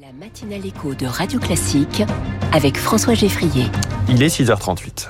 La matinale écho de Radio Classique avec François Geffrier. Il est 6h38.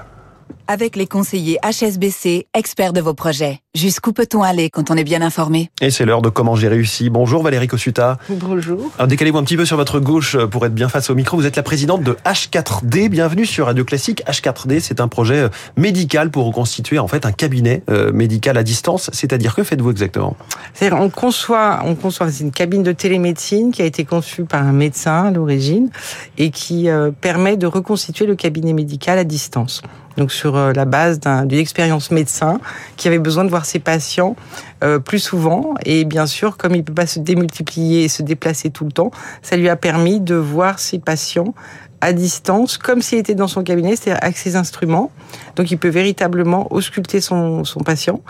Avec les conseillers HSBC, experts de vos projets. Jusqu'où peut-on aller quand on est bien informé? Et c'est l'heure de comment j'ai réussi. Bonjour Valérie Kossuta. Bonjour. Alors décalez-vous un petit peu sur votre gauche pour être bien face au micro. Vous êtes la présidente de H4D. Bienvenue sur Radio Classique. H4D, c'est un projet euh, médical pour reconstituer en fait un cabinet euh, médical à distance. C'est-à-dire que faites-vous exactement? C'est-à-dire on conçoit, on conçoit une cabine de télémédecine qui a été conçue par un médecin à l'origine et qui euh, permet de reconstituer le cabinet médical à distance. Donc sur euh, la base d'une expérience médecin qui avait besoin de voir ses patients euh, plus souvent. Et bien sûr comme il peut pas se démultiplier et se déplacer tout le temps, ça lui a permis de voir ses patients à distance, comme s'il était dans son cabinet, c'est-à-dire avec ses instruments. Donc il peut véritablement ausculter son, son patient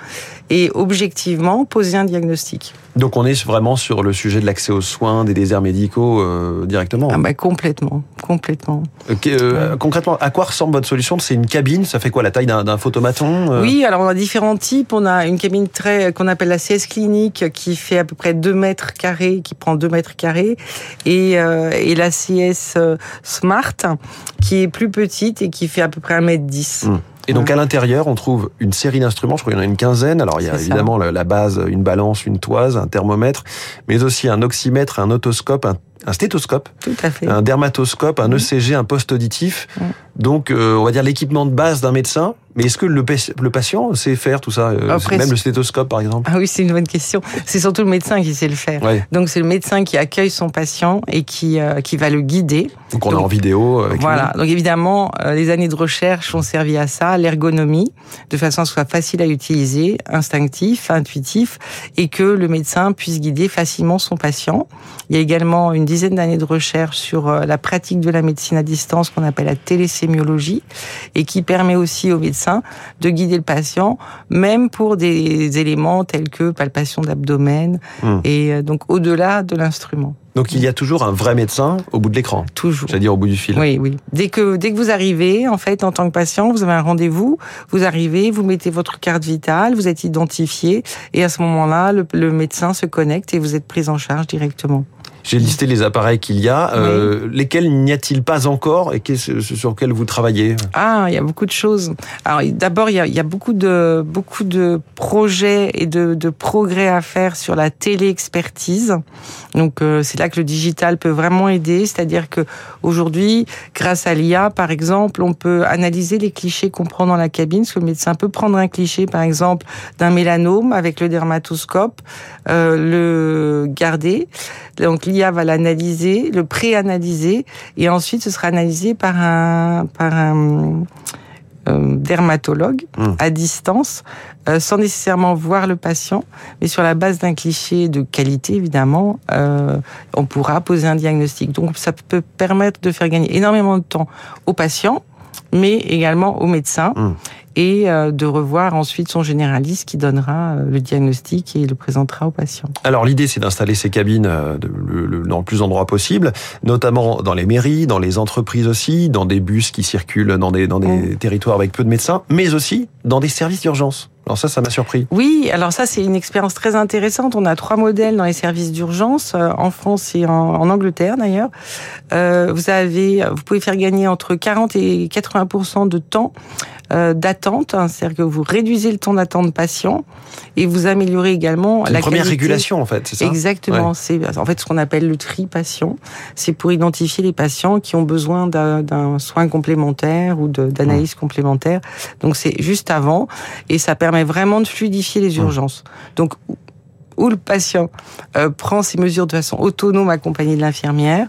et objectivement poser un diagnostic. Donc on est vraiment sur le sujet de l'accès aux soins, des déserts médicaux euh, directement. Ah bah complètement, complètement. Okay, euh, ouais. Concrètement, à quoi ressemble votre solution? C'est une cabine? Ça fait quoi la taille d'un photomaton euh... Oui, alors on a différents types. On a une cabine très qu'on appelle la CS clinique qui fait à peu près 2 mètres carrés, qui prend 2 mètres carrés, et, euh, et la CS Smart qui est plus petite et qui fait à peu près 1 mètre 10. Mmh. Et donc à l'intérieur, on trouve une série d'instruments, je crois qu'il y en a une quinzaine. Alors il y a évidemment la, la base, une balance, une toise, un thermomètre, mais aussi un oxymètre, un otoscope, un, un stéthoscope, Tout à fait. un dermatoscope, un ECG, un poste auditif. Mmh. Donc euh, on va dire l'équipement de base d'un médecin. Mais est-ce que le, le, patient sait faire tout ça Après, Même le stéthoscope, par exemple? Ah oui, c'est une bonne question. C'est surtout le médecin qui sait le faire. Ouais. Donc c'est le médecin qui accueille son patient et qui euh, qui va le guider. Donc on est en vidéo. Avec voilà. Lui. Donc évidemment, euh, les années de recherche ont servi à ça, l'ergonomie, de façon à ce que ce soit facile à utiliser, instinctif, intuitif, et que le médecin puisse guider facilement son patient. Il y a également une dizaine d'années de recherche sur euh, la pratique de la médecine à distance qu'on appelle la télésémiologie, et qui permet aussi au médecin de guider le patient, même pour des éléments tels que palpation d'abdomen, Mmh. et euh, donc au-delà de l'instrument. Donc il y a toujours un vrai médecin au bout de l'écran. Toujours. C'est-à-dire au bout du fil. Oui, oui. Dès que dès que vous arrivez, en fait, en tant que patient, vous avez un rendez-vous. Vous arrivez, vous mettez votre carte vitale, vous êtes identifié, et à ce moment-là, le, le médecin se connecte et vous êtes pris en charge directement. J'ai listé les appareils qu'il y a. Euh, oui. Lesquels n'y a-t-il pas encore et sur lesquels vous travaillez? Ah, il y a beaucoup de choses. Alors d'abord, il y a, il y a beaucoup de beaucoup de projets et de, de progrès à faire sur la télé-expertise. Donc euh, c'est là que le digital peut vraiment aider. C'est-à-dire que aujourd'hui, grâce à l'IA, par exemple, on peut analyser les clichés qu'on prend dans la cabine. Parce que le médecin peut prendre un cliché, par exemple, d'un mélanome avec le dermatoscope, euh, le garder. Donc l'IA va l'analyser, le pré-analyser, et ensuite ce sera analysé par un par un euh, dermatologue Mmh. à distance, euh, sans nécessairement voir le patient, mais sur la base d'un cliché de qualité évidemment, euh, on pourra poser un diagnostic. Donc ça peut permettre de faire gagner énormément de temps aux patients, mais également aux médecins. Mmh et euh, de revoir ensuite son généraliste qui donnera euh, le diagnostic et le présentera au patient. Alors l'idée c'est d'installer ces cabines euh, dans le plus d'endroits possible, notamment dans les mairies, dans les entreprises aussi, dans des bus qui circulent dans des, dans des mmh. territoires avec peu de médecins, mais aussi dans des services d'urgence. Alors ça, ça m'a surpris. Oui, alors ça, c'est une expérience très intéressante. On a trois modèles dans les services d'urgence, euh, en France et en, en Angleterre d'ailleurs. Euh, vous avez, vous pouvez faire gagner entre 40 et 80 de temps euh, d'attente, hein, c'est-à-dire que vous réduisez le temps d'attente patient et vous améliorez également la une première qualité. régulation en fait, c'est ça Exactement, ouais. c'est en fait ce qu'on appelle le tri patient. C'est pour identifier les patients qui ont besoin d'un soin complémentaire ou d'analyse mmh. complémentaire. Donc c'est juste avant et ça permet vraiment de fluidifier les urgences. Mmh. Donc où le patient euh, prend ses mesures de façon autonome accompagné de l'infirmière,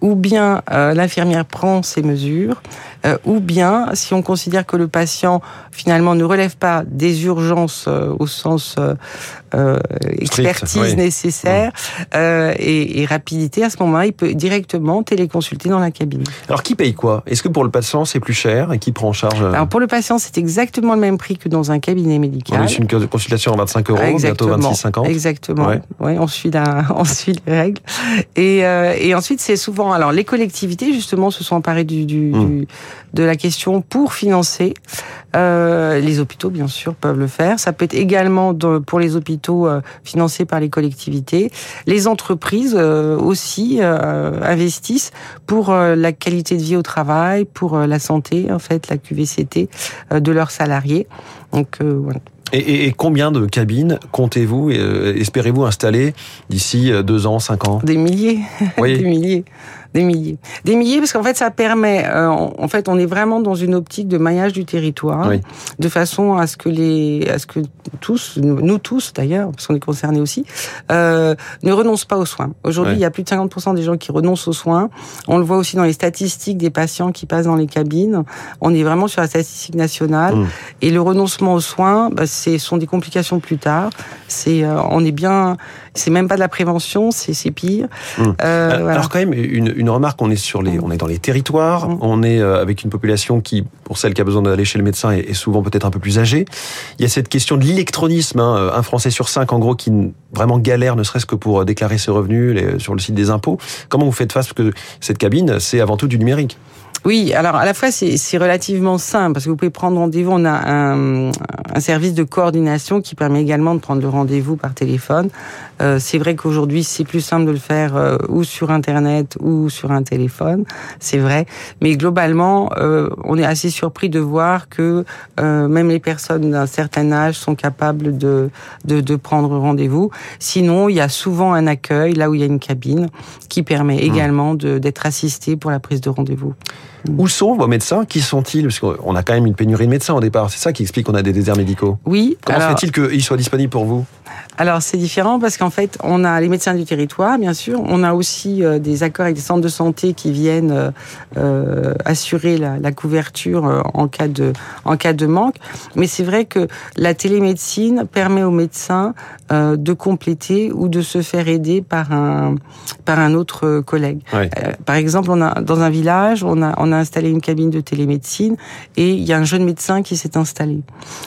ou bien euh, l'infirmière prend ses mesures, euh, ou bien si on considère que le patient finalement ne relève pas des urgences euh, au sens euh, expertise oui. nécessaire et, et, rapidité, à ce moment-là, il peut directement téléconsulter dans la cabine. Alors qui paye quoi? Est-ce que pour le patient c'est plus cher? Et qui prend en charge Alors pour le patient, c'est exactement le même prix que dans un cabinet médical. On est une consultation à 25 euros, Exactement. bientôt 26,50. Exactement. Ouais. Ouais, on suit la, on suit les règles. Et, et ensuite, c'est souvent, alors les collectivités justement se sont emparées du, du, Mmh. du de la question pour financer. Euh, les hôpitaux, bien sûr, peuvent le faire. Ça peut être également pour les hôpitaux euh, financés par les collectivités. Les entreprises euh, aussi investissent pour la qualité de vie au travail, pour la santé, en fait, la QVCT de leurs salariés. Donc voilà. Et, et, combien de cabines comptez-vous, espérez-vous installer d'ici deux ans, cinq ans? Des milliers, oui. des milliers des milliers. Des milliers parce qu'en fait ça permet, euh, en fait on est vraiment dans une optique de maillage du territoire, de façon à ce que les, à ce que tous, nous tous d'ailleurs, parce qu'on est concernés aussi, euh, ne renoncent pas aux soins. Aujourd'hui il y a plus de 50% des gens qui renoncent aux soins. On le voit aussi dans les statistiques des patients qui passent dans les cabines. On est vraiment sur la statistique nationale mmh. et le renoncement aux soins, bah, ce sont des complications plus tard. C'est, euh, on est bien, c'est même pas de la prévention, c'est pire. Mmh. Euh, Alors quand même une une remarque, on est sur les, mm. on est dans les territoires, mm. on est euh, avec une population qui, pour celle qui a besoin d'aller chez le médecin, est, souvent peut-être un peu plus âgée. Il y a cette question de l'électronisme, hein, euh, un Français sur cinq, en gros, qui vraiment galère, ne serait-ce que pour euh, déclarer ses revenus sur le site des impôts. Comment vous faites face? Parce que cette cabine, c'est avant tout du numérique. Oui, alors à la fois c'est relativement simple parce que vous pouvez prendre rendez-vous. On a un, un, service de coordination qui permet également de prendre le rendez-vous par téléphone. Euh, c'est vrai qu'aujourd'hui c'est plus simple de le faire euh, ou sur internet ou sur un téléphone, c'est vrai. Mais globalement, euh, on est assez surpris de voir que euh, même les personnes d'un certain âge sont capables de de, de prendre rendez-vous. Sinon, il y a souvent un accueil là où il y a une cabine qui permet mmh. également d'être assisté pour la prise de rendez-vous. Où sont vos médecins? Qui sont-ils? Parce qu'on a quand même une pénurie de médecins au départ. C'est ça qui explique qu'on a des déserts médicaux. Oui. Comment fait-il qu'ils soient disponibles pour vous? Alors c'est différent parce qu'en fait on a les médecins du territoire bien sûr, on a aussi euh, des accords avec des centres de santé qui viennent euh, euh assurer la, la, couverture euh, en cas de en cas de manque. Mais c'est vrai que la télémédecine permet aux médecins de compléter ou de se faire aider par un par un autre collègue. par exemple, on a dans un village, on a on a installé une cabine de télémédecine et il y a un jeune médecin qui s'est installé.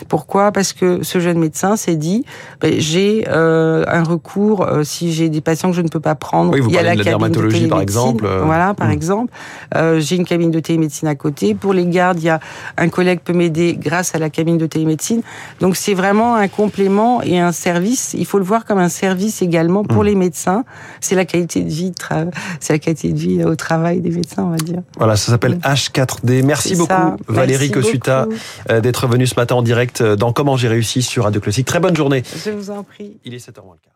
Pourquoi? Parce que ce jeune médecin s'est dit ben, j'ai euh, un recours euh, si j'ai des patients que je ne peux pas prendre. il y a la, de dermatologie par exemple. Euh. Voilà, par hmm. exemple. j'ai une cabine de télémédecine à côté. Pour les gardes, il y a un collègue peut m'aider grâce à la cabine de télémédecine. Donc c'est vraiment un complément et un service. Il faut le voir comme un service également pour hmm. les médecins. C'est la qualité de vie, c'est la qualité de vie au travail des médecins, on va dire. Voilà, ça s'appelle H4D. Merci beaucoup Valérie Cosuta d'être venue ce matin en direct dans Comment j'ai réussi sur Radio Classique. Très bonne journée. Je vous en prie. Il est 7h moins le quart.